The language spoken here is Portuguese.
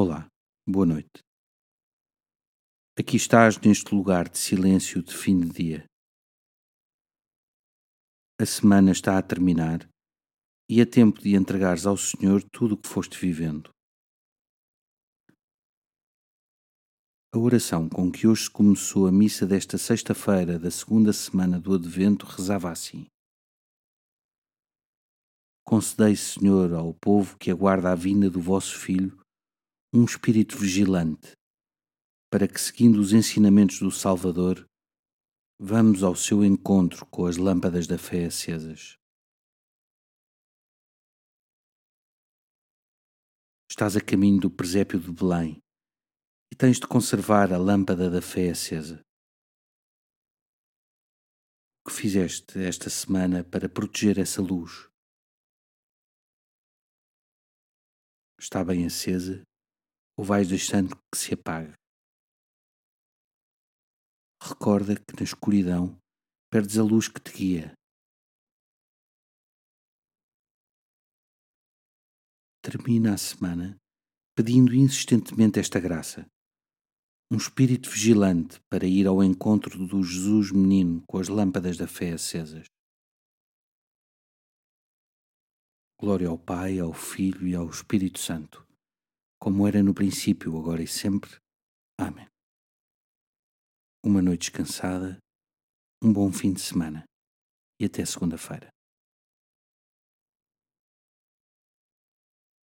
Olá, boa noite. Aqui estás neste lugar de silêncio de fim de dia. A semana está a terminar e é tempo de entregares ao Senhor tudo o que foste vivendo. A oração com que hoje se começou a missa desta sexta-feira da segunda semana do Advento rezava assim: Concedei, Senhor, ao povo que aguarda a vinda do vosso Filho um espírito vigilante, para que, seguindo os ensinamentos do Salvador, vamos ao seu encontro com as lâmpadas da fé acesas. Estás a caminho do presépio de Belém e tens de conservar a lâmpada da fé acesa. O que fizeste esta semana para proteger essa luz? Está bem acesa ou vais deixando que se apague? Recorda que na escuridão perdes a luz que te guia. Termina a semana pedindo insistentemente esta graça um espírito vigilante para ir ao encontro do Jesus menino com as lâmpadas da fé acesas. Glória ao Pai, ao Filho e ao Espírito Santo, como era no princípio, agora e sempre. Amém. Uma noite descansada, um bom fim de semana e até segunda-feira.